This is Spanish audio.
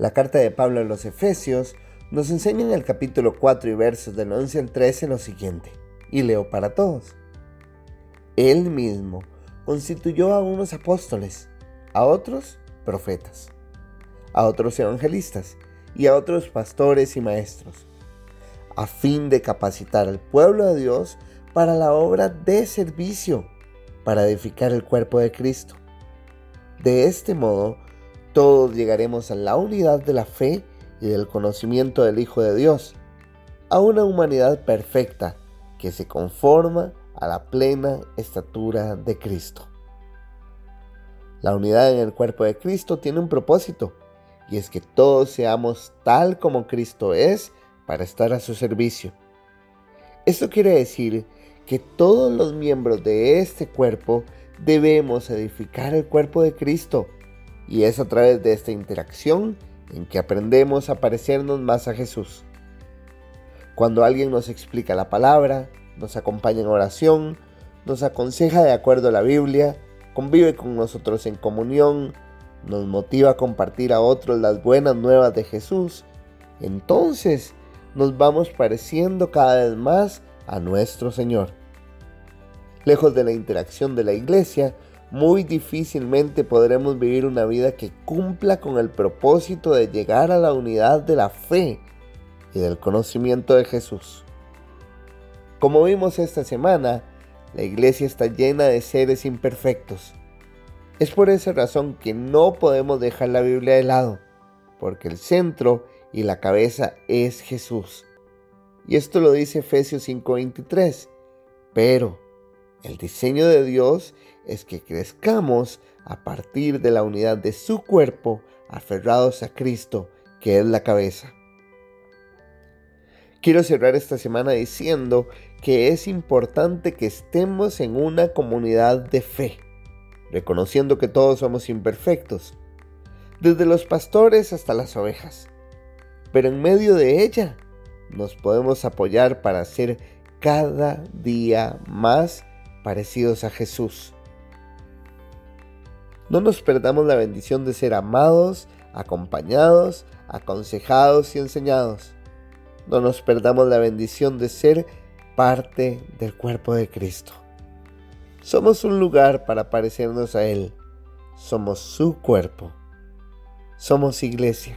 La carta de Pablo a los Efesios nos enseña en el capítulo 4 y versos del 11 al 13 lo siguiente, y leo para todos. Él mismo constituyó a unos apóstoles, a otros profetas, a otros evangelistas y a otros pastores y maestros, a fin de capacitar al pueblo de Dios para la obra de servicio, para edificar el cuerpo de Cristo. De este modo, todos llegaremos a la unidad de la fe y del conocimiento del Hijo de Dios, a una humanidad perfecta que se conforma a la plena estatura de Cristo. La unidad en el cuerpo de Cristo tiene un propósito, y es que todos seamos tal como Cristo es para estar a su servicio. Esto quiere decir que todos los miembros de este cuerpo debemos edificar el cuerpo de Cristo y es a través de esta interacción en que aprendemos a parecernos más a Jesús. Cuando alguien nos explica la palabra, nos acompaña en oración, nos aconseja de acuerdo a la Biblia, convive con nosotros en comunión, nos motiva a compartir a otros las buenas nuevas de Jesús, entonces nos vamos pareciendo cada vez más a nuestro Señor. Lejos de la interacción de la iglesia, muy difícilmente podremos vivir una vida que cumpla con el propósito de llegar a la unidad de la fe y del conocimiento de Jesús. Como vimos esta semana, la iglesia está llena de seres imperfectos. Es por esa razón que no podemos dejar la Biblia de lado, porque el centro y la cabeza es Jesús. Y esto lo dice Efesios 5:23. Pero el diseño de Dios es que crezcamos a partir de la unidad de su cuerpo, aferrados a Cristo, que es la cabeza. Quiero cerrar esta semana diciendo que es importante que estemos en una comunidad de fe, reconociendo que todos somos imperfectos, desde los pastores hasta las ovejas. Pero en medio de ella nos podemos apoyar para ser cada día más parecidos a Jesús. No nos perdamos la bendición de ser amados, acompañados, aconsejados y enseñados. No nos perdamos la bendición de ser parte del cuerpo de Cristo. Somos un lugar para parecernos a Él. Somos su cuerpo. Somos iglesia.